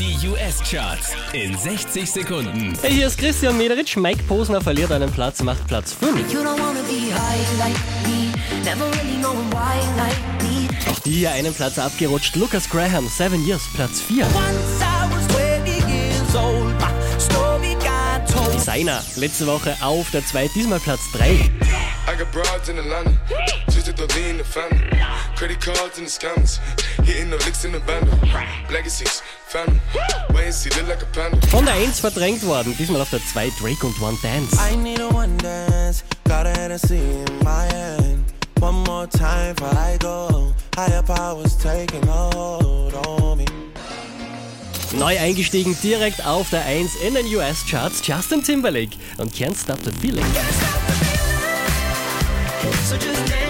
Die US-Charts in 60 Sekunden. Hey, hier ist Christian Mederitsch. Mike Posner verliert einen Platz, macht Platz 5. You don't wanna be high like me. Never really knowing why like me. Auch die hier einen Platz abgerutscht. Lucas Graham, Seven Years, Platz 4. Once I was 20 years old, my story got told. Designer, letzte Woche auf der 2, diesmal Platz 3. The the the the. Von der 1 verdrängt worden, diesmal auf der 2 Drake und One Dance. I need a one dance, got a Hennessy in my hand. One more time before I go. Higher powers taking hold on me. Neu eingestiegen direkt auf der 1 in den US-Charts Justin Timberlake und Can't Stop the Feeling. So just dance, dance,